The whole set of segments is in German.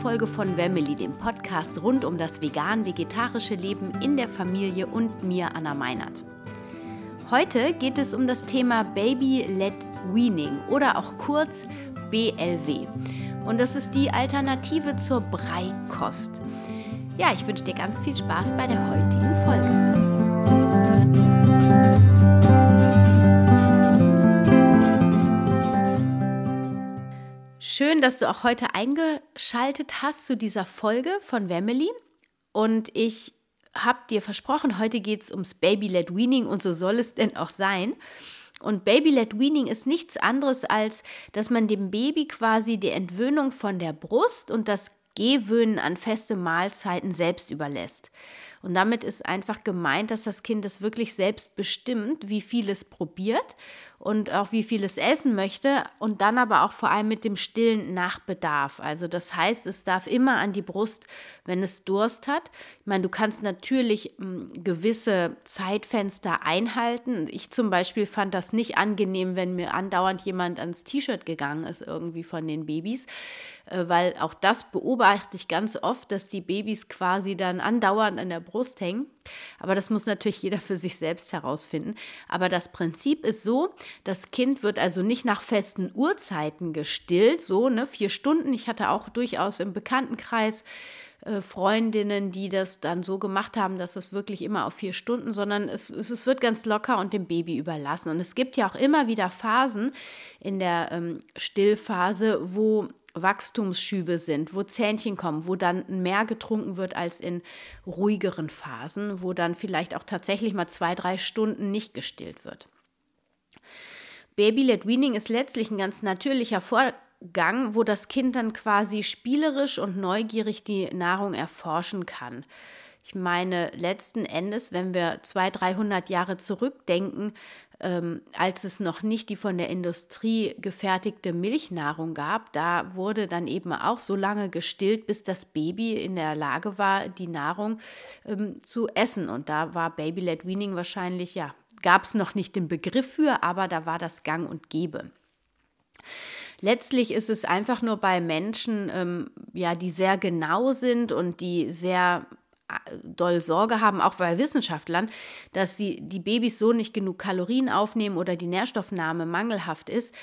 Folge von Wemmeli, dem Podcast rund um das vegan-vegetarische Leben in der Familie und mir, Anna Meinert. Heute geht es um das Thema Baby-led Weaning oder auch kurz BLW. Und das ist die Alternative zur Breikost. Ja, ich wünsche dir ganz viel Spaß bei der heutigen Folge. Schön, dass du auch heute eingeschaltet hast zu dieser Folge von Wemily. Und ich habe dir versprochen, heute geht es ums Baby-led Weaning und so soll es denn auch sein. Und Baby-led Weaning ist nichts anderes als, dass man dem Baby quasi die Entwöhnung von der Brust und das Gewöhnen an feste Mahlzeiten selbst überlässt. Und damit ist einfach gemeint, dass das Kind es wirklich selbst bestimmt, wie viel es probiert und auch wie viel es essen möchte und dann aber auch vor allem mit dem Stillen nach Bedarf. Also das heißt, es darf immer an die Brust, wenn es Durst hat. Ich meine, du kannst natürlich hm, gewisse Zeitfenster einhalten. Ich zum Beispiel fand das nicht angenehm, wenn mir andauernd jemand ans T-Shirt gegangen ist, irgendwie von den Babys, äh, weil auch das beobachte ich ganz oft, dass die Babys quasi dann andauernd an der Brust hängen. Aber das muss natürlich jeder für sich selbst herausfinden. Aber das Prinzip ist so, das Kind wird also nicht nach festen Uhrzeiten gestillt, so ne, vier Stunden. Ich hatte auch durchaus im Bekanntenkreis äh, Freundinnen, die das dann so gemacht haben, dass es wirklich immer auf vier Stunden, sondern es, es, es, wird ganz locker und dem Baby überlassen. Und es gibt ja auch immer wieder Phasen in der ähm, Stillphase, wo Wachstumsschübe sind, wo Zähnchen kommen, wo dann mehr getrunken wird als in ruhigeren Phasen, wo dann vielleicht auch tatsächlich mal zwei, drei Stunden nicht gestillt wird. Baby-led Weaning ist letztlich ein ganz natürlicher Vorgang, wo das Kind dann quasi spielerisch und neugierig die Nahrung erforschen kann. Ich meine, letzten Endes, wenn wir 200, 300 Jahre zurückdenken, ähm, als es noch nicht die von der Industrie gefertigte Milchnahrung gab, da wurde dann eben auch so lange gestillt, bis das Baby in der Lage war, die Nahrung ähm, zu essen. Und da war Baby-led Weaning wahrscheinlich, ja, gab es noch nicht den Begriff für, aber da war das Gang und Gäbe. Letztlich ist es einfach nur bei Menschen, ähm, ja, die sehr genau sind und die sehr doll Sorge haben, auch bei Wissenschaftlern, dass sie die Babys so nicht genug Kalorien aufnehmen oder die Nährstoffnahme mangelhaft ist,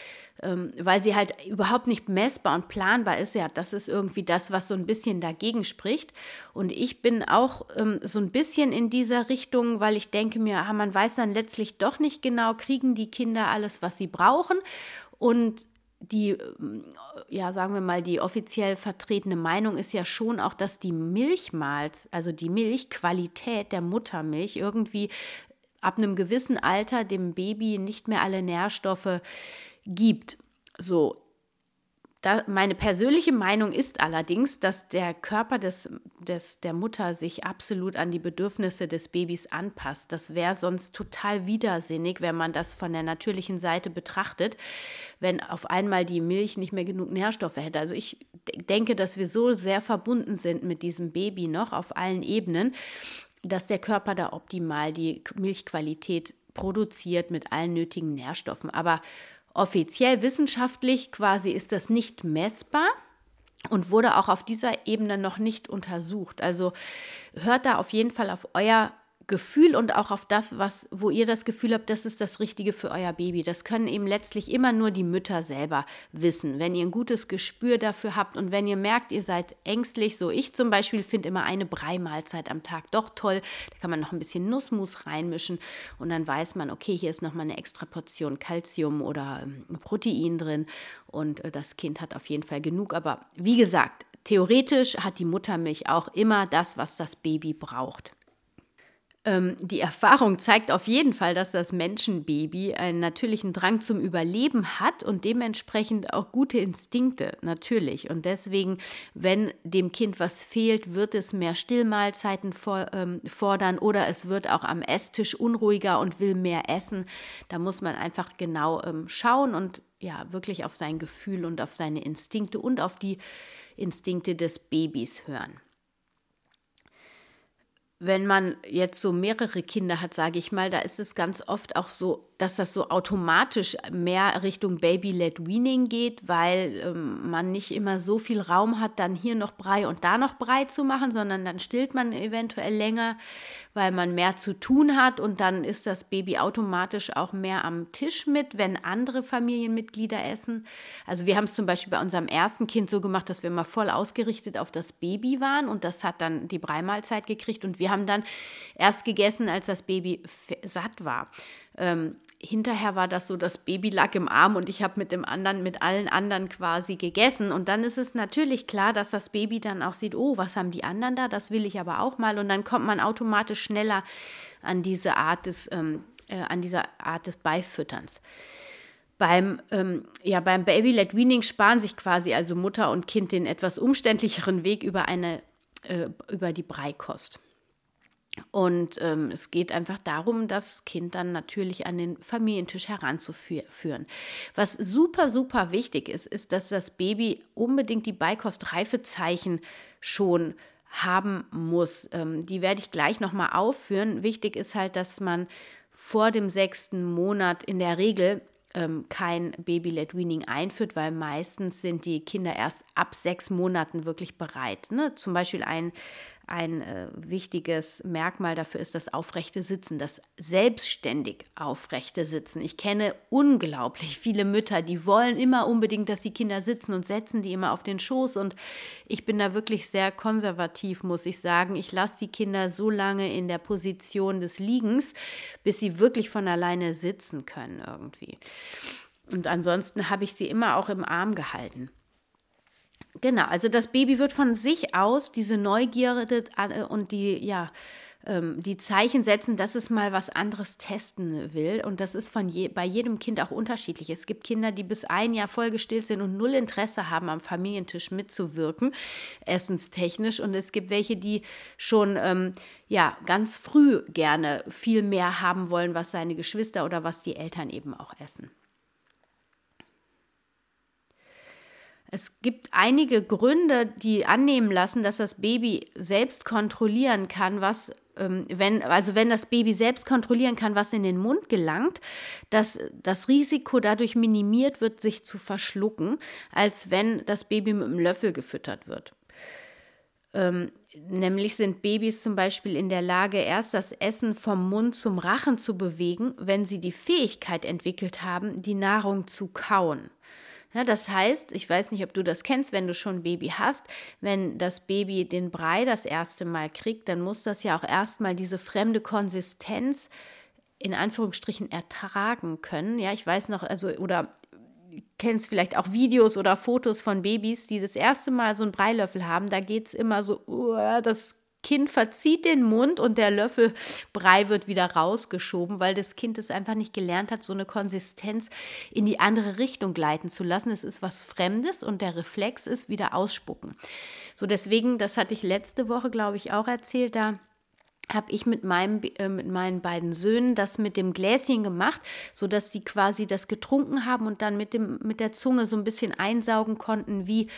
ähm, weil sie halt überhaupt nicht messbar und planbar ist. Ja, das ist irgendwie das, was so ein bisschen dagegen spricht. Und ich bin auch ähm, so ein bisschen in dieser Richtung, weil ich denke mir, ah, man weiß dann letztlich doch nicht genau, kriegen die Kinder alles, was sie brauchen. Und die, ähm, ja, sagen wir mal, die offiziell vertretene Meinung ist ja schon auch, dass die Milchmalz, also die Milchqualität der Muttermilch irgendwie ab einem gewissen Alter dem Baby nicht mehr alle Nährstoffe gibt. So, da, meine persönliche Meinung ist allerdings, dass der Körper des, des, der Mutter sich absolut an die Bedürfnisse des Babys anpasst. Das wäre sonst total widersinnig, wenn man das von der natürlichen Seite betrachtet, wenn auf einmal die Milch nicht mehr genug Nährstoffe hätte. Also ich denke, dass wir so sehr verbunden sind mit diesem Baby noch auf allen Ebenen, dass der Körper da optimal die Milchqualität produziert mit allen nötigen Nährstoffen. Aber Offiziell wissenschaftlich quasi ist das nicht messbar und wurde auch auf dieser Ebene noch nicht untersucht. Also hört da auf jeden Fall auf euer Gefühl und auch auf das, was, wo ihr das Gefühl habt, das ist das Richtige für euer Baby. Das können eben letztlich immer nur die Mütter selber wissen. Wenn ihr ein gutes Gespür dafür habt und wenn ihr merkt, ihr seid ängstlich, so ich zum Beispiel finde immer eine Breimahlzeit am Tag doch toll. Da kann man noch ein bisschen Nussmus reinmischen und dann weiß man, okay, hier ist nochmal eine extra Portion Kalzium oder ähm, Protein drin und äh, das Kind hat auf jeden Fall genug. Aber wie gesagt, theoretisch hat die Muttermilch auch immer das, was das Baby braucht. Ähm, die Erfahrung zeigt auf jeden Fall, dass das Menschenbaby einen natürlichen Drang zum Überleben hat und dementsprechend auch gute Instinkte, natürlich. Und deswegen, wenn dem Kind was fehlt, wird es mehr Stillmahlzeiten ähm, fordern oder es wird auch am Esstisch unruhiger und will mehr essen. Da muss man einfach genau ähm, schauen und ja, wirklich auf sein Gefühl und auf seine Instinkte und auf die Instinkte des Babys hören. Wenn man jetzt so mehrere Kinder hat, sage ich mal, da ist es ganz oft auch so, dass das so automatisch mehr Richtung Baby-led Weaning geht, weil ähm, man nicht immer so viel Raum hat, dann hier noch Brei und da noch Brei zu machen, sondern dann stillt man eventuell länger, weil man mehr zu tun hat und dann ist das Baby automatisch auch mehr am Tisch mit, wenn andere Familienmitglieder essen. Also wir haben es zum Beispiel bei unserem ersten Kind so gemacht, dass wir mal voll ausgerichtet auf das Baby waren und das hat dann die Breimahlzeit gekriegt und wir haben dann erst gegessen, als das Baby satt war. Ähm, hinterher war das so, das Baby lag im Arm und ich habe mit dem anderen, mit allen anderen quasi gegessen. Und dann ist es natürlich klar, dass das Baby dann auch sieht, oh, was haben die anderen da? Das will ich aber auch mal. Und dann kommt man automatisch schneller an diese Art des, ähm, äh, an diese Art des Beifütterns. Beim, ähm, ja, beim Baby-led Weaning sparen sich quasi also Mutter und Kind den etwas umständlicheren Weg über, eine, äh, über die Breikost. Und ähm, es geht einfach darum, das Kind dann natürlich an den Familientisch heranzuführen. Was super, super wichtig ist, ist, dass das Baby unbedingt die Beikostreifezeichen schon haben muss. Ähm, die werde ich gleich nochmal aufführen. Wichtig ist halt, dass man vor dem sechsten Monat in der Regel ähm, kein Baby-led Weaning einführt, weil meistens sind die Kinder erst ab sechs Monaten wirklich bereit. Ne? Zum Beispiel ein ein äh, wichtiges Merkmal dafür ist das aufrechte Sitzen, das selbstständig aufrechte Sitzen. Ich kenne unglaublich viele Mütter, die wollen immer unbedingt, dass die Kinder sitzen und setzen die immer auf den Schoß. Und ich bin da wirklich sehr konservativ, muss ich sagen. Ich lasse die Kinder so lange in der Position des Liegens, bis sie wirklich von alleine sitzen können irgendwie. Und ansonsten habe ich sie immer auch im Arm gehalten. Genau, also das Baby wird von sich aus diese Neugierde äh, und die, ja, ähm, die Zeichen setzen, dass es mal was anderes testen will. Und das ist von je, bei jedem Kind auch unterschiedlich. Es gibt Kinder, die bis ein Jahr voll gestillt sind und null Interesse haben, am Familientisch mitzuwirken, essenstechnisch. Und es gibt welche, die schon ähm, ja, ganz früh gerne viel mehr haben wollen, was seine Geschwister oder was die Eltern eben auch essen. Es gibt einige Gründe, die annehmen lassen, dass das Baby selbst kontrollieren kann, was ähm, wenn, also wenn das Baby selbst kontrollieren kann, was in den Mund gelangt, dass das Risiko dadurch minimiert wird, sich zu verschlucken, als wenn das Baby mit einem Löffel gefüttert wird. Ähm, nämlich sind Babys zum Beispiel in der Lage, erst das Essen vom Mund zum Rachen zu bewegen, wenn sie die Fähigkeit entwickelt haben, die Nahrung zu kauen. Ja, das heißt, ich weiß nicht, ob du das kennst, wenn du schon ein Baby hast, wenn das Baby den Brei das erste Mal kriegt, dann muss das ja auch erstmal diese fremde Konsistenz in Anführungsstrichen ertragen können. Ja, ich weiß noch, also, oder kennst vielleicht auch Videos oder Fotos von Babys, die das erste Mal so einen Breilöffel haben. Da geht es immer so, uh, das Kind verzieht den Mund und der Löffelbrei wird wieder rausgeschoben, weil das Kind es einfach nicht gelernt hat, so eine Konsistenz in die andere Richtung gleiten zu lassen. Es ist was Fremdes und der Reflex ist wieder ausspucken. So deswegen, das hatte ich letzte Woche, glaube ich, auch erzählt, da habe ich mit, meinem, äh, mit meinen beiden Söhnen das mit dem Gläschen gemacht, sodass die quasi das getrunken haben und dann mit, dem, mit der Zunge so ein bisschen einsaugen konnten, wie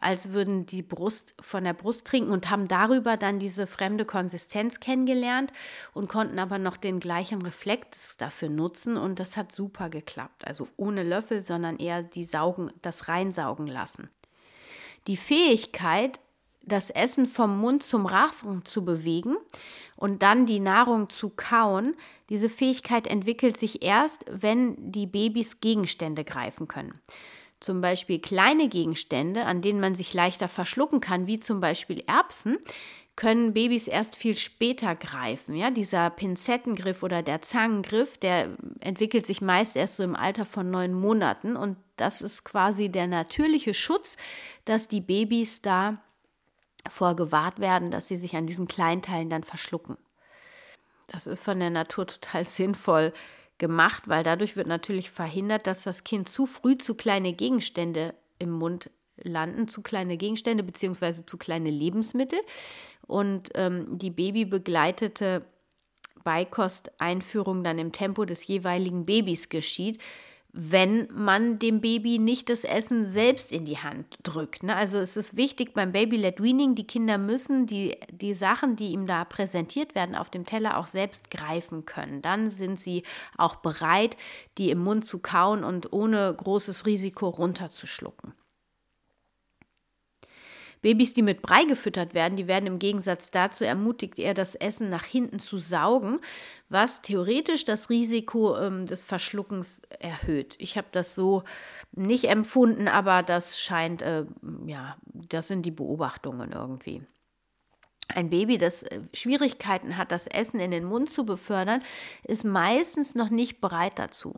als würden die Brust von der Brust trinken und haben darüber dann diese fremde Konsistenz kennengelernt und konnten aber noch den gleichen Reflex dafür nutzen und das hat super geklappt. Also ohne Löffel, sondern eher die saugen, das reinsaugen lassen. Die Fähigkeit, das Essen vom Mund zum Rachen zu bewegen und dann die Nahrung zu kauen, diese Fähigkeit entwickelt sich erst, wenn die Babys Gegenstände greifen können. Zum Beispiel kleine Gegenstände, an denen man sich leichter verschlucken kann, wie zum Beispiel Erbsen, können Babys erst viel später greifen. Ja, dieser Pinzettengriff oder der Zangengriff, der entwickelt sich meist erst so im Alter von neun Monaten und das ist quasi der natürliche Schutz, dass die Babys da vorgewahrt werden, dass sie sich an diesen Kleinteilen dann verschlucken. Das ist von der Natur total sinnvoll gemacht, weil dadurch wird natürlich verhindert, dass das Kind zu früh zu kleine Gegenstände im Mund landen, zu kleine Gegenstände bzw. zu kleine Lebensmittel. Und ähm, die babybegleitete Beikosteinführung dann im Tempo des jeweiligen Babys geschieht, wenn man dem Baby nicht das Essen selbst in die Hand drückt. Ne? Also es ist wichtig beim Baby-led Weaning, die Kinder müssen die, die Sachen, die ihm da präsentiert werden, auf dem Teller auch selbst greifen können. Dann sind sie auch bereit, die im Mund zu kauen und ohne großes Risiko runterzuschlucken. Babys, die mit Brei gefüttert werden, die werden im Gegensatz dazu ermutigt, eher das Essen nach hinten zu saugen, was theoretisch das Risiko ähm, des Verschluckens erhöht. Ich habe das so nicht empfunden, aber das scheint, äh, ja, das sind die Beobachtungen irgendwie. Ein Baby, das äh, Schwierigkeiten hat, das Essen in den Mund zu befördern, ist meistens noch nicht bereit dazu.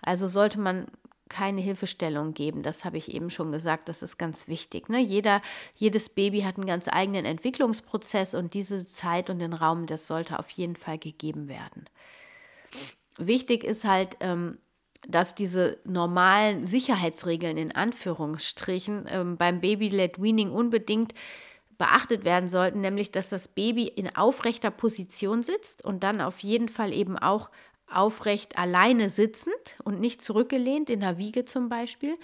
Also sollte man keine Hilfestellung geben. Das habe ich eben schon gesagt, das ist ganz wichtig. Ne? Jeder, jedes Baby hat einen ganz eigenen Entwicklungsprozess und diese Zeit und den Raum, das sollte auf jeden Fall gegeben werden. Wichtig ist halt, ähm, dass diese normalen Sicherheitsregeln in Anführungsstrichen ähm, beim Baby-led Weaning unbedingt beachtet werden sollten, nämlich dass das Baby in aufrechter Position sitzt und dann auf jeden Fall eben auch aufrecht alleine sitzend und nicht zurückgelehnt, in der Wiege zum Beispiel.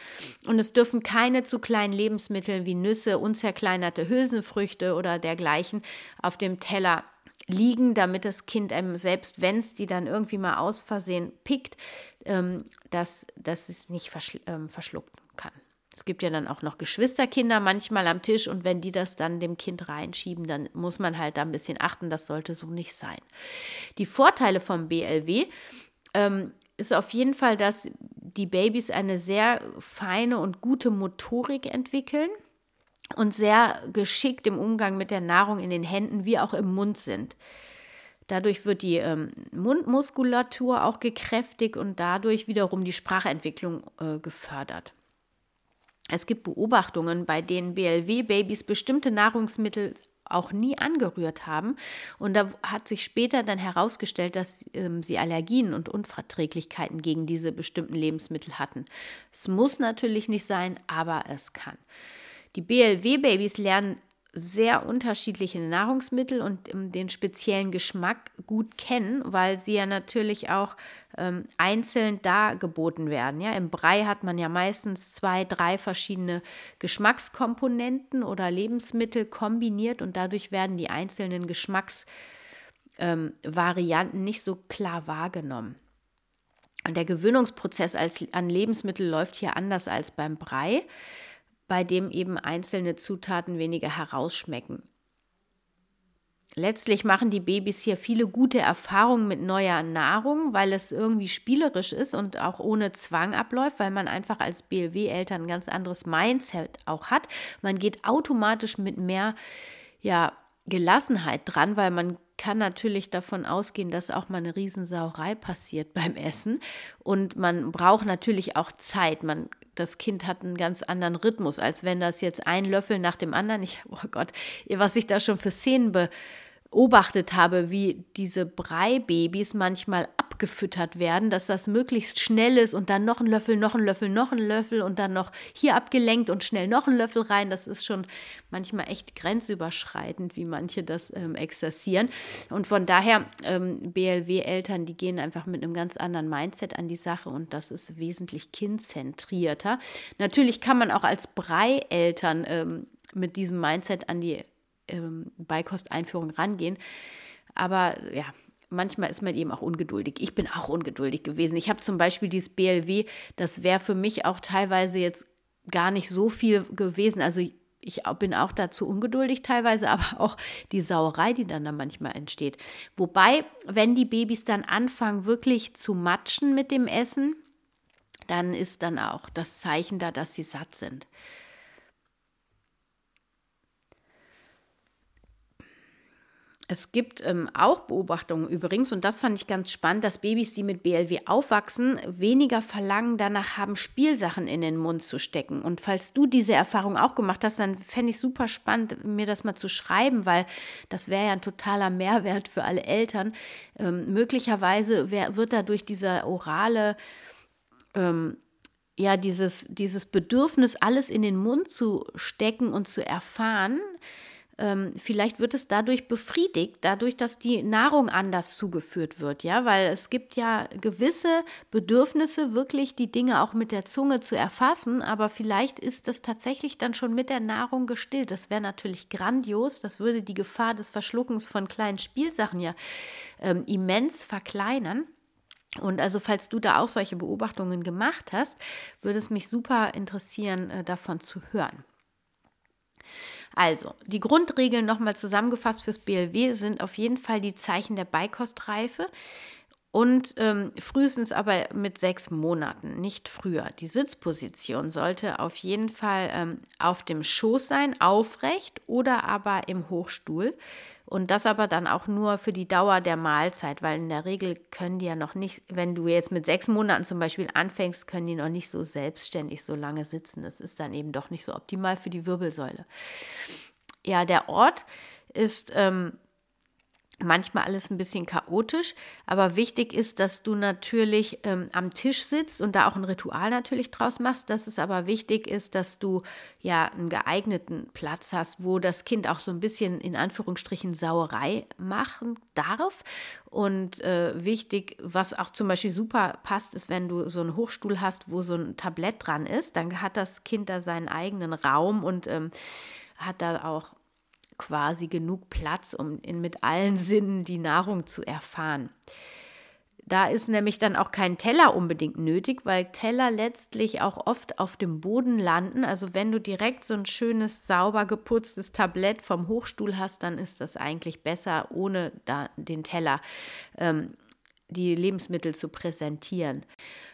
Und es dürfen keine zu kleinen Lebensmittel wie Nüsse, unzerkleinerte Hülsenfrüchte oder dergleichen auf dem Teller liegen, damit das Kind einem selbst, wenn es die dann irgendwie mal aus Versehen pickt, ähm, dass, dass es nicht verschl ähm, verschlucken kann. Es gibt ja dann auch noch Geschwisterkinder manchmal am Tisch und wenn die das dann dem Kind reinschieben, dann muss man halt da ein bisschen achten, das sollte so nicht sein. Die Vorteile vom BLW ähm, ist auf jeden Fall, dass die Babys eine sehr feine und gute Motorik entwickeln und sehr geschickt im Umgang mit der Nahrung in den Händen wie auch im Mund sind. Dadurch wird die ähm, Mundmuskulatur auch gekräftigt und dadurch wiederum die Sprachentwicklung äh, gefördert. Es gibt Beobachtungen, bei denen BLW-Babys bestimmte Nahrungsmittel auch nie angerührt haben. Und da hat sich später dann herausgestellt, dass ähm, sie Allergien und Unverträglichkeiten gegen diese bestimmten Lebensmittel hatten. Es muss natürlich nicht sein, aber es kann. Die BLW-Babys lernen sehr unterschiedliche Nahrungsmittel und ähm, den speziellen Geschmack gut kennen, weil sie ja natürlich auch ähm, einzeln dargeboten werden. Ja? Im Brei hat man ja meistens zwei, drei verschiedene Geschmackskomponenten oder Lebensmittel kombiniert und dadurch werden die einzelnen Geschmacksvarianten ähm, nicht so klar wahrgenommen. Und der Gewöhnungsprozess als, an Lebensmittel läuft hier anders als beim Brei bei dem eben einzelne Zutaten weniger herausschmecken. Letztlich machen die Babys hier viele gute Erfahrungen mit neuer Nahrung, weil es irgendwie spielerisch ist und auch ohne Zwang abläuft, weil man einfach als BLW-Eltern ein ganz anderes Mindset auch hat. Man geht automatisch mit mehr ja, Gelassenheit dran, weil man kann natürlich davon ausgehen, dass auch mal eine Riesensauerei passiert beim Essen. Und man braucht natürlich auch Zeit. Man das Kind hat einen ganz anderen Rhythmus, als wenn das jetzt ein Löffel nach dem anderen, ich, oh Gott, was ich da schon für Szenen beobachtet habe, wie diese Breibabys manchmal abgefüttert werden, dass das möglichst schnell ist und dann noch ein Löffel, noch ein Löffel, noch ein Löffel und dann noch hier abgelenkt und schnell noch ein Löffel rein. Das ist schon manchmal echt grenzüberschreitend, wie manche das ähm, exerzieren. Und von daher, ähm, BLW-Eltern, die gehen einfach mit einem ganz anderen Mindset an die Sache und das ist wesentlich kindzentrierter. Natürlich kann man auch als Brei-Eltern ähm, mit diesem Mindset an die ähm, Beikosteinführung rangehen. Aber ja, manchmal ist man eben auch ungeduldig. Ich bin auch ungeduldig gewesen. Ich habe zum Beispiel dieses BLW, das wäre für mich auch teilweise jetzt gar nicht so viel gewesen. Also ich bin auch dazu ungeduldig teilweise, aber auch die Sauerei, die dann da manchmal entsteht. Wobei, wenn die Babys dann anfangen, wirklich zu matschen mit dem Essen, dann ist dann auch das Zeichen da, dass sie satt sind. Es gibt ähm, auch Beobachtungen übrigens, und das fand ich ganz spannend, dass Babys, die mit BLW aufwachsen, weniger Verlangen danach haben, Spielsachen in den Mund zu stecken. Und falls du diese Erfahrung auch gemacht hast, dann fände ich super spannend, mir das mal zu schreiben, weil das wäre ja ein totaler Mehrwert für alle Eltern. Ähm, möglicherweise wär, wird dadurch dieser orale ähm, ja, dieses, dieses Bedürfnis, alles in den Mund zu stecken und zu erfahren, ähm, vielleicht wird es dadurch befriedigt, dadurch, dass die Nahrung anders zugeführt wird, ja, weil es gibt ja gewisse Bedürfnisse, wirklich die Dinge auch mit der Zunge zu erfassen, aber vielleicht ist das tatsächlich dann schon mit der Nahrung gestillt. Das wäre natürlich grandios, das würde die Gefahr des Verschluckens von kleinen Spielsachen ja ähm, immens verkleinern. Und also, falls du da auch solche Beobachtungen gemacht hast, würde es mich super interessieren, äh, davon zu hören. Also, die Grundregeln nochmal zusammengefasst fürs BLW sind auf jeden Fall die Zeichen der Beikostreife und ähm, frühestens aber mit sechs Monaten, nicht früher. Die Sitzposition sollte auf jeden Fall ähm, auf dem Schoß sein, aufrecht oder aber im Hochstuhl. Und das aber dann auch nur für die Dauer der Mahlzeit, weil in der Regel können die ja noch nicht, wenn du jetzt mit sechs Monaten zum Beispiel anfängst, können die noch nicht so selbstständig so lange sitzen. Das ist dann eben doch nicht so optimal für die Wirbelsäule. Ja, der Ort ist ähm, manchmal alles ein bisschen chaotisch, aber wichtig ist, dass du natürlich ähm, am Tisch sitzt und da auch ein Ritual natürlich draus machst. Dass es aber wichtig ist, dass du ja einen geeigneten Platz hast, wo das Kind auch so ein bisschen in Anführungsstrichen Sauerei machen darf. Und äh, wichtig, was auch zum Beispiel super passt, ist, wenn du so einen Hochstuhl hast, wo so ein Tablett dran ist, dann hat das Kind da seinen eigenen Raum und ähm, hat da auch quasi genug Platz, um in, mit allen Sinnen die Nahrung zu erfahren. Da ist nämlich dann auch kein Teller unbedingt nötig, weil Teller letztlich auch oft auf dem Boden landen. Also wenn du direkt so ein schönes, sauber geputztes Tablett vom Hochstuhl hast, dann ist das eigentlich besser, ohne da den Teller ähm, die Lebensmittel zu präsentieren.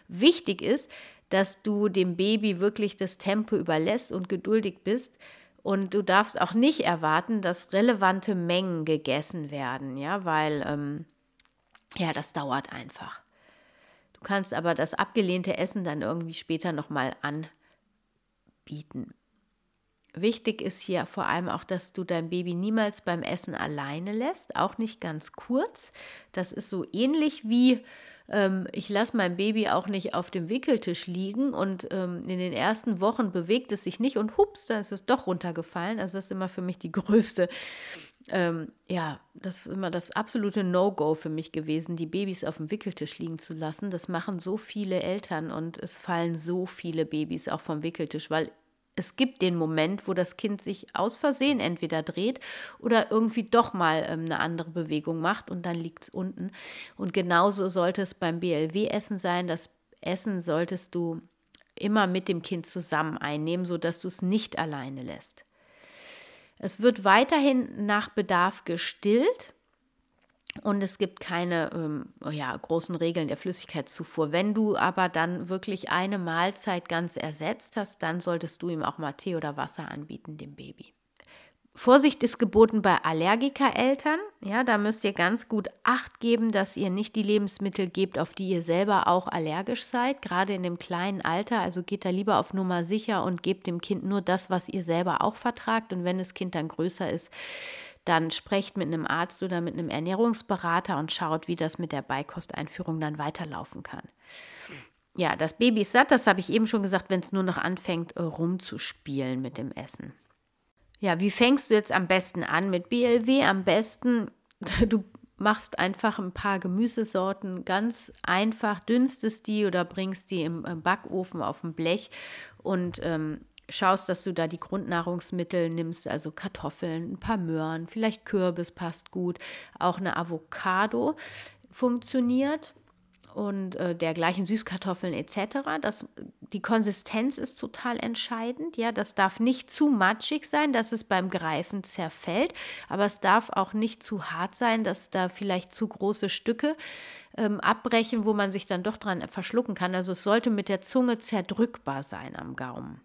Wichtig ist, dass du dem Baby wirklich das Tempo überlässt und geduldig bist, und du darfst auch nicht erwarten, dass relevante Mengen gegessen werden, ja, weil ähm, ja, das dauert einfach. Du kannst aber das abgelehnte Essen dann irgendwie später nochmal anbieten. Wichtig ist hier vor allem auch, dass du dein Baby niemals beim Essen alleine lässt, auch nicht ganz kurz. Das ist so ähnlich wie ähm, ich lasse mein Baby auch nicht auf dem Wickeltisch liegen und ähm, in den ersten Wochen bewegt es sich nicht und hups, da ist es doch runtergefallen. Also das ist immer für mich die größte, ähm, ja, das ist immer das absolute No-Go für mich gewesen, die Babys auf dem Wickeltisch liegen zu lassen. Das machen so viele Eltern und es fallen so viele Babys auch vom Wickeltisch, weil es gibt den Moment, wo das Kind sich aus Versehen entweder dreht oder irgendwie doch mal ähm, eine andere Bewegung macht und dann liegt es unten. Und genauso sollte es beim BLW-Essen sein. Das Essen solltest du immer mit dem Kind zusammen einnehmen, sodass du es nicht alleine lässt. Es wird weiterhin nach Bedarf gestillt. Und es gibt keine ähm, ja, großen Regeln der Flüssigkeitszufuhr. Wenn du aber dann wirklich eine Mahlzeit ganz ersetzt hast, dann solltest du ihm auch mal Tee oder Wasser anbieten, dem Baby. Vorsicht ist geboten bei Allergikereltern. Ja, da müsst ihr ganz gut Acht geben, dass ihr nicht die Lebensmittel gebt, auf die ihr selber auch allergisch seid, gerade in dem kleinen Alter. Also geht da lieber auf Nummer sicher und gebt dem Kind nur das, was ihr selber auch vertragt. Und wenn das Kind dann größer ist, dann sprecht mit einem Arzt oder mit einem Ernährungsberater und schaut, wie das mit der Beikosteinführung dann weiterlaufen kann. Ja, das Baby ist satt, das habe ich eben schon gesagt, wenn es nur noch anfängt, äh, rumzuspielen mit dem Essen. Ja, wie fängst du jetzt am besten an mit BLW? Am besten, du machst einfach ein paar Gemüsesorten ganz einfach, dünstest die oder bringst die im Backofen auf dem Blech und ähm, schaust, dass du da die Grundnahrungsmittel nimmst, also Kartoffeln, ein paar Möhren, vielleicht Kürbis passt gut, auch eine Avocado funktioniert und äh, dergleichen Süßkartoffeln etc. Das, die Konsistenz ist total entscheidend. Ja, das darf nicht zu matschig sein, dass es beim Greifen zerfällt, aber es darf auch nicht zu hart sein, dass da vielleicht zu große Stücke ähm, abbrechen, wo man sich dann doch dran verschlucken kann. Also es sollte mit der Zunge zerdrückbar sein am Gaumen.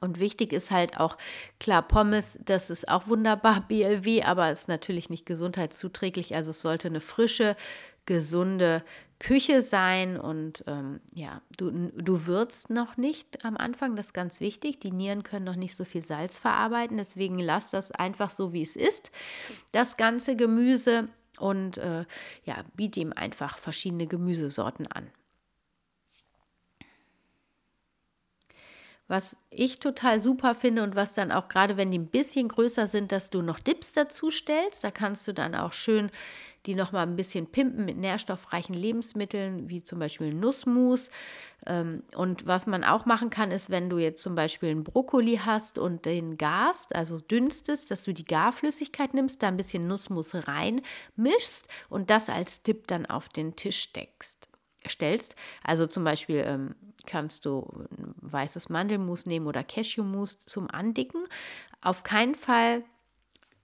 Und wichtig ist halt auch, klar, Pommes, das ist auch wunderbar BLW, aber ist natürlich nicht gesundheitszuträglich. Also es sollte eine frische, gesunde Küche sein und ähm, ja, du, du würzt noch nicht am Anfang, das ist ganz wichtig. Die Nieren können noch nicht so viel Salz verarbeiten, deswegen lass das einfach so, wie es ist. Das ganze Gemüse und äh, ja, biete ihm einfach verschiedene Gemüsesorten an. Was ich total super finde und was dann auch gerade, wenn die ein bisschen größer sind, dass du noch Dips dazu stellst. Da kannst du dann auch schön die nochmal ein bisschen pimpen mit nährstoffreichen Lebensmitteln, wie zum Beispiel Nussmus. Ähm, und was man auch machen kann, ist, wenn du jetzt zum Beispiel einen Brokkoli hast und den garst, also dünstest, dass du die Garflüssigkeit nimmst, da ein bisschen Nussmus reinmischst und das als Dip dann auf den Tisch steckst, stellst. Also zum Beispiel ähm, kannst du weißes Mandelmus nehmen oder Cashewmus zum Andicken. Auf keinen Fall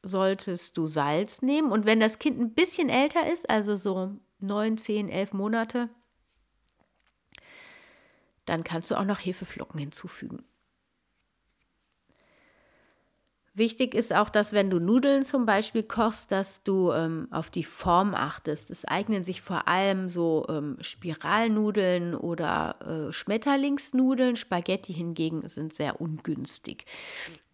solltest du Salz nehmen. Und wenn das Kind ein bisschen älter ist, also so 9, 10, 11 Monate, dann kannst du auch noch Hefeflocken hinzufügen. Wichtig ist auch, dass wenn du Nudeln zum Beispiel kochst, dass du ähm, auf die Form achtest. Es eignen sich vor allem so ähm, Spiralnudeln oder äh, Schmetterlingsnudeln. Spaghetti hingegen sind sehr ungünstig.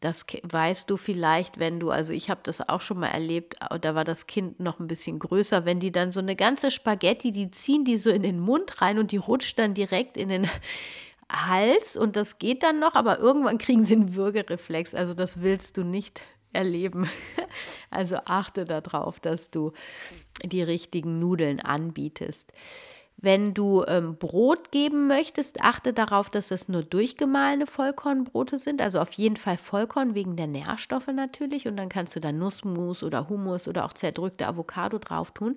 Das weißt du vielleicht, wenn du, also ich habe das auch schon mal erlebt, da war das Kind noch ein bisschen größer, wenn die dann so eine ganze Spaghetti, die ziehen die so in den Mund rein und die rutscht dann direkt in den Hals und das geht dann noch, aber irgendwann kriegen sie einen Würgereflex. Also das willst du nicht erleben. Also achte darauf, dass du die richtigen Nudeln anbietest. Wenn du ähm, Brot geben möchtest, achte darauf, dass das nur durchgemahlene Vollkornbrote sind. Also auf jeden Fall Vollkorn wegen der Nährstoffe natürlich. Und dann kannst du da Nussmus oder Hummus oder auch zerdrückte Avocado drauf tun.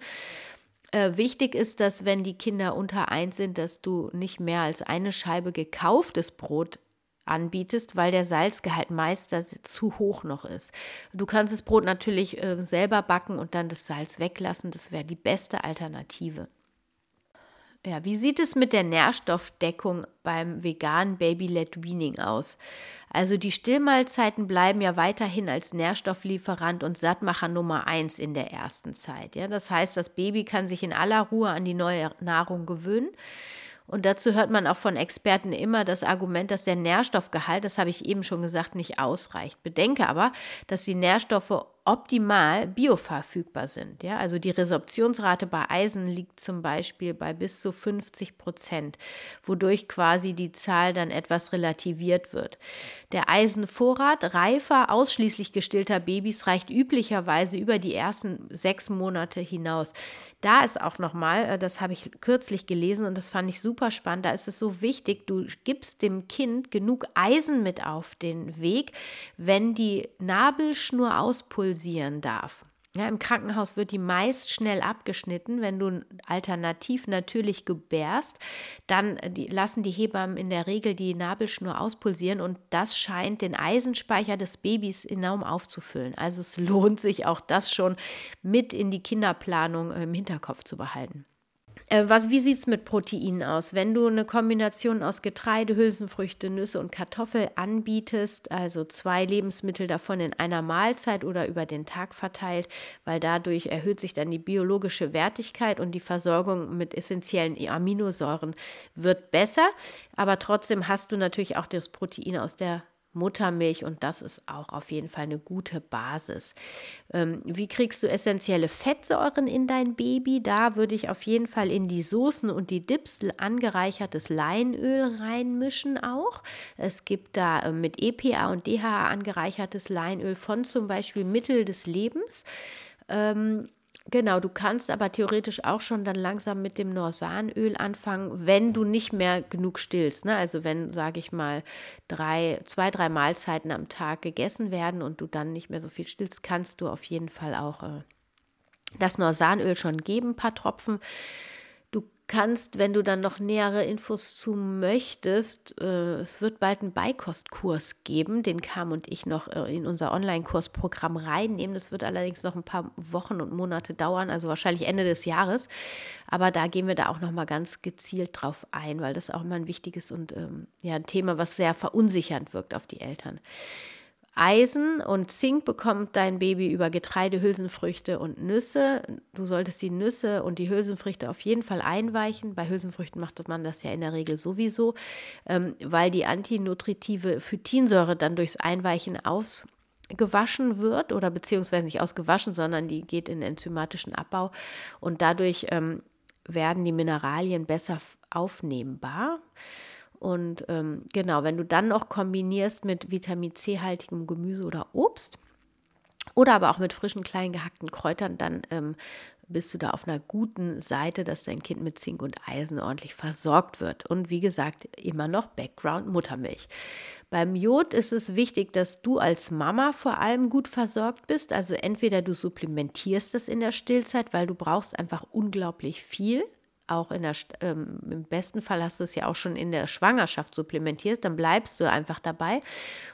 Äh, wichtig ist, dass wenn die Kinder unter eins sind, dass du nicht mehr als eine Scheibe gekauftes Brot anbietest, weil der Salzgehalt meist zu hoch noch ist. Du kannst das Brot natürlich äh, selber backen und dann das Salz weglassen. Das wäre die beste Alternative. Ja, wie sieht es mit der Nährstoffdeckung beim veganen Baby-led Weaning aus? Also die Stillmahlzeiten bleiben ja weiterhin als Nährstofflieferant und Sattmacher Nummer eins in der ersten Zeit. Ja, das heißt, das Baby kann sich in aller Ruhe an die neue Nahrung gewöhnen. Und dazu hört man auch von Experten immer das Argument, dass der Nährstoffgehalt, das habe ich eben schon gesagt, nicht ausreicht. Bedenke aber, dass die Nährstoffe optimal bioverfügbar sind. Ja? Also die Resorptionsrate bei Eisen liegt zum Beispiel bei bis zu 50 Prozent, wodurch quasi die Zahl dann etwas relativiert wird. Der Eisenvorrat reifer, ausschließlich gestillter Babys reicht üblicherweise über die ersten sechs Monate hinaus. Da ist auch nochmal, äh, das habe ich kürzlich gelesen und das fand ich super spannend, da ist es so wichtig, du gibst dem Kind genug Eisen mit auf den Weg, wenn die Nabelschnur auspulsiert pulsieren darf. Ja, Im Krankenhaus wird die meist schnell abgeschnitten. Wenn du alternativ natürlich gebärst, dann äh, die, lassen die Hebammen in der Regel die Nabelschnur auspulsieren und das scheint den Eisenspeicher des Babys enorm aufzufüllen. Also es lohnt sich auch das schon mit in die Kinderplanung äh, im Hinterkopf zu behalten. Äh, was, wie sieht es mit Proteinen aus? Wenn du eine Kombination aus Getreide, Hülsenfrüchte, Nüsse und Kartoffel anbietest, also zwei Lebensmittel davon in einer Mahlzeit oder über den Tag verteilt, weil dadurch erhöht sich dann die biologische Wertigkeit und die Versorgung mit essentiellen Aminosäuren wird besser. Aber trotzdem hast du natürlich auch das Protein aus der Muttermilch und das ist auch auf jeden Fall eine gute Basis. Ähm, wie kriegst du essentielle Fettsäuren in dein Baby? Da würde ich auf jeden Fall in die Soßen und die Dips angereichertes Leinöl reinmischen auch. Es gibt da äh, mit EPA und DHA angereichertes Leinöl von zum Beispiel Mittel des Lebens. Ähm, Genau, du kannst aber theoretisch auch schon dann langsam mit dem Norsanöl anfangen, wenn du nicht mehr genug stillst. Ne? Also wenn, sage ich mal, drei, zwei, drei Mahlzeiten am Tag gegessen werden und du dann nicht mehr so viel stillst, kannst du auf jeden Fall auch äh, das Norsanöl schon geben, ein paar Tropfen kannst, wenn du dann noch nähere Infos zu möchtest, äh, es wird bald einen Beikostkurs geben, den Kam und ich noch äh, in unser Online-Kursprogramm reinnehmen. Das wird allerdings noch ein paar Wochen und Monate dauern, also wahrscheinlich Ende des Jahres. Aber da gehen wir da auch noch mal ganz gezielt drauf ein, weil das auch immer ein wichtiges und ähm, ja ein Thema, was sehr verunsichernd wirkt auf die Eltern. Eisen und Zink bekommt dein Baby über Getreide, Hülsenfrüchte und Nüsse. Du solltest die Nüsse und die Hülsenfrüchte auf jeden Fall einweichen. Bei Hülsenfrüchten macht man das ja in der Regel sowieso, ähm, weil die antinutritive Phytinsäure dann durchs Einweichen ausgewaschen wird oder beziehungsweise nicht ausgewaschen, sondern die geht in enzymatischen Abbau und dadurch ähm, werden die Mineralien besser aufnehmbar. Und ähm, genau, wenn du dann noch kombinierst mit Vitamin C-haltigem Gemüse oder Obst oder aber auch mit frischen klein gehackten Kräutern, dann ähm, bist du da auf einer guten Seite, dass dein Kind mit Zink und Eisen ordentlich versorgt wird. Und wie gesagt, immer noch Background Muttermilch. Beim Jod ist es wichtig, dass du als Mama vor allem gut versorgt bist. Also entweder du supplementierst das in der Stillzeit, weil du brauchst einfach unglaublich viel auch in der, ähm, im besten Fall hast du es ja auch schon in der Schwangerschaft supplementiert, dann bleibst du einfach dabei.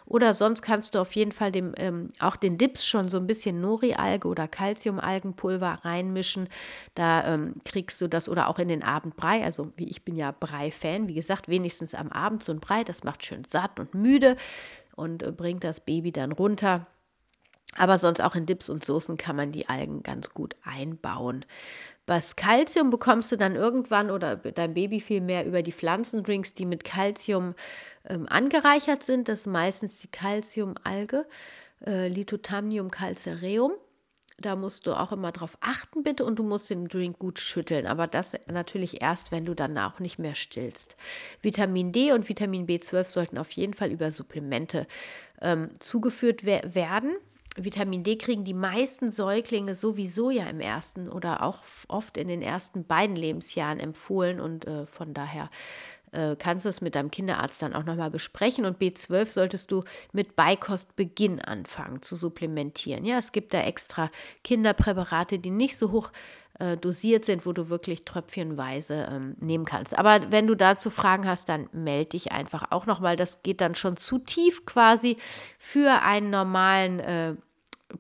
Oder sonst kannst du auf jeden Fall dem, ähm, auch den Dips schon so ein bisschen Nori-Alge oder Calcium-Algenpulver reinmischen. Da ähm, kriegst du das oder auch in den Abendbrei. Also wie ich bin ja Brei-Fan, wie gesagt, wenigstens am Abend so ein Brei, das macht schön satt und müde und äh, bringt das Baby dann runter. Aber sonst auch in Dips und Soßen kann man die Algen ganz gut einbauen. Was Kalzium bekommst du dann irgendwann oder dein Baby viel mehr über die Pflanzendrinks, die mit Kalzium ähm, angereichert sind. Das ist meistens die Calciumalge, äh, Lithothamnium calcareum. Da musst du auch immer drauf achten, bitte, und du musst den Drink gut schütteln. Aber das natürlich erst, wenn du dann auch nicht mehr stillst. Vitamin D und Vitamin B12 sollten auf jeden Fall über Supplemente ähm, zugeführt we werden. Vitamin D kriegen die meisten Säuglinge sowieso ja im ersten oder auch oft in den ersten beiden Lebensjahren empfohlen und äh, von daher äh, kannst du es mit deinem Kinderarzt dann auch nochmal besprechen und B12 solltest du mit Beikostbeginn anfangen zu supplementieren. Ja, es gibt da extra Kinderpräparate, die nicht so hoch äh, dosiert sind, wo du wirklich tröpfchenweise ähm, nehmen kannst. Aber wenn du dazu Fragen hast, dann melde dich einfach auch nochmal. Das geht dann schon zu tief quasi für einen normalen äh,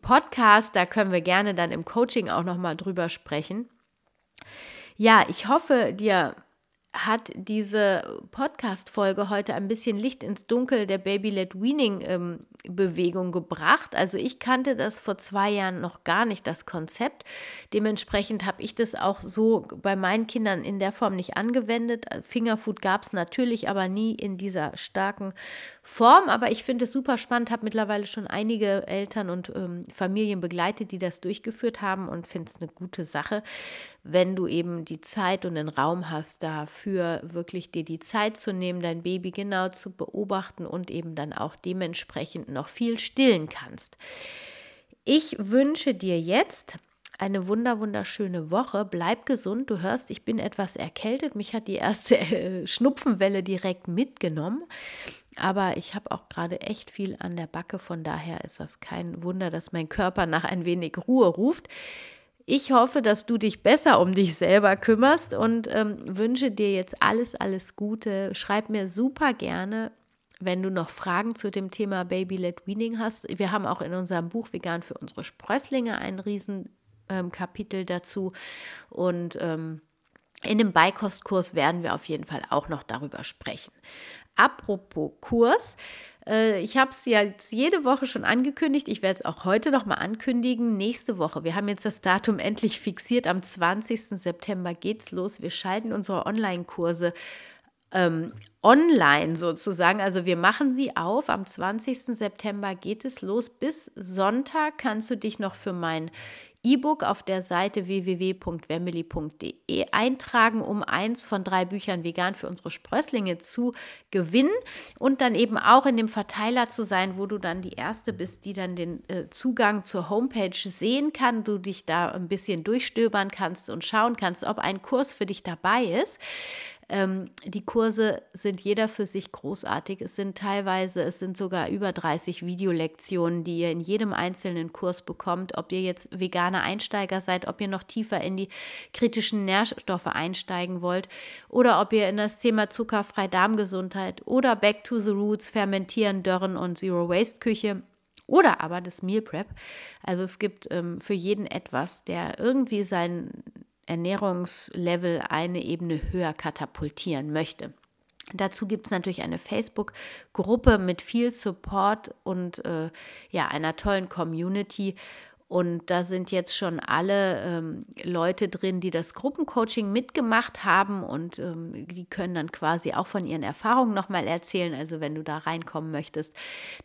Podcast. Da können wir gerne dann im Coaching auch nochmal drüber sprechen. Ja, ich hoffe, dir hat diese Podcast-Folge heute ein bisschen Licht ins Dunkel der Baby-led Weaning-Bewegung ähm, gebracht. Also ich kannte das vor zwei Jahren noch gar nicht, das Konzept. Dementsprechend habe ich das auch so bei meinen Kindern in der Form nicht angewendet. Fingerfood gab es natürlich, aber nie in dieser starken Form. Aber ich finde es super spannend, habe mittlerweile schon einige Eltern und ähm, Familien begleitet, die das durchgeführt haben und finde es eine gute Sache wenn du eben die Zeit und den Raum hast, dafür wirklich dir die Zeit zu nehmen, dein Baby genau zu beobachten und eben dann auch dementsprechend noch viel stillen kannst. Ich wünsche dir jetzt eine wunder wunderschöne Woche. Bleib gesund. Du hörst, ich bin etwas erkältet. Mich hat die erste äh, Schnupfenwelle direkt mitgenommen. Aber ich habe auch gerade echt viel an der Backe. Von daher ist das kein Wunder, dass mein Körper nach ein wenig Ruhe ruft. Ich hoffe, dass du dich besser um dich selber kümmerst und ähm, wünsche dir jetzt alles, alles Gute. Schreib mir super gerne, wenn du noch Fragen zu dem Thema Baby-led Weaning hast. Wir haben auch in unserem Buch Vegan für unsere Sprösslinge ein Riesenkapitel ähm, dazu. Und ähm, in dem Beikostkurs werden wir auf jeden Fall auch noch darüber sprechen. Apropos Kurs, äh, ich habe es ja jetzt jede Woche schon angekündigt. Ich werde es auch heute noch mal ankündigen. Nächste Woche. Wir haben jetzt das Datum endlich fixiert. Am 20. September geht's los. Wir schalten unsere Online-Kurse ähm, online sozusagen. Also wir machen sie auf. Am 20. September geht es los. Bis Sonntag kannst du dich noch für mein E-Book auf der Seite www.wemily.de eintragen, um eins von drei Büchern vegan für unsere Sprösslinge zu gewinnen und dann eben auch in dem Verteiler zu sein, wo du dann die erste bist, die dann den äh, Zugang zur Homepage sehen kann, du dich da ein bisschen durchstöbern kannst und schauen kannst, ob ein Kurs für dich dabei ist. Ähm, die Kurse sind jeder für sich großartig. Es sind teilweise, es sind sogar über 30 Videolektionen, die ihr in jedem einzelnen Kurs bekommt. Ob ihr jetzt veganer Einsteiger seid, ob ihr noch tiefer in die kritischen Nährstoffe einsteigen wollt oder ob ihr in das Thema zuckerfrei Darmgesundheit oder Back to the Roots, Fermentieren, Dörren und Zero Waste Küche oder aber das Meal Prep. Also es gibt ähm, für jeden etwas, der irgendwie sein Ernährungslevel eine Ebene höher katapultieren möchte. Dazu gibt es natürlich eine Facebook-Gruppe mit viel Support und äh, ja, einer tollen Community. Und da sind jetzt schon alle ähm, Leute drin, die das Gruppencoaching mitgemacht haben und ähm, die können dann quasi auch von ihren Erfahrungen nochmal erzählen. Also wenn du da reinkommen möchtest.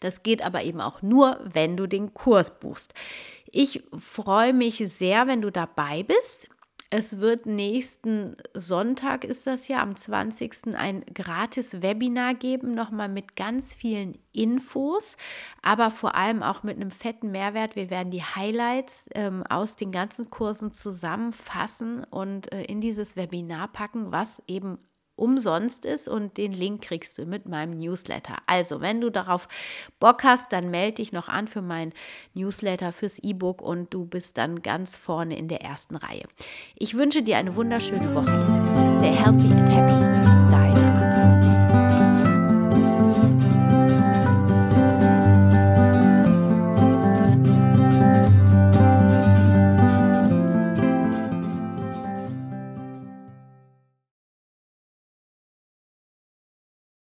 Das geht aber eben auch nur, wenn du den Kurs buchst. Ich freue mich sehr, wenn du dabei bist. Es wird nächsten Sonntag, ist das ja, am 20. ein gratis Webinar geben, nochmal mit ganz vielen Infos, aber vor allem auch mit einem fetten Mehrwert. Wir werden die Highlights ähm, aus den ganzen Kursen zusammenfassen und äh, in dieses Webinar packen, was eben umsonst ist und den Link kriegst du mit meinem Newsletter. Also, wenn du darauf Bock hast, dann melde dich noch an für mein Newsletter, fürs E-Book und du bist dann ganz vorne in der ersten Reihe. Ich wünsche dir eine wunderschöne Woche. Stay healthy and happy.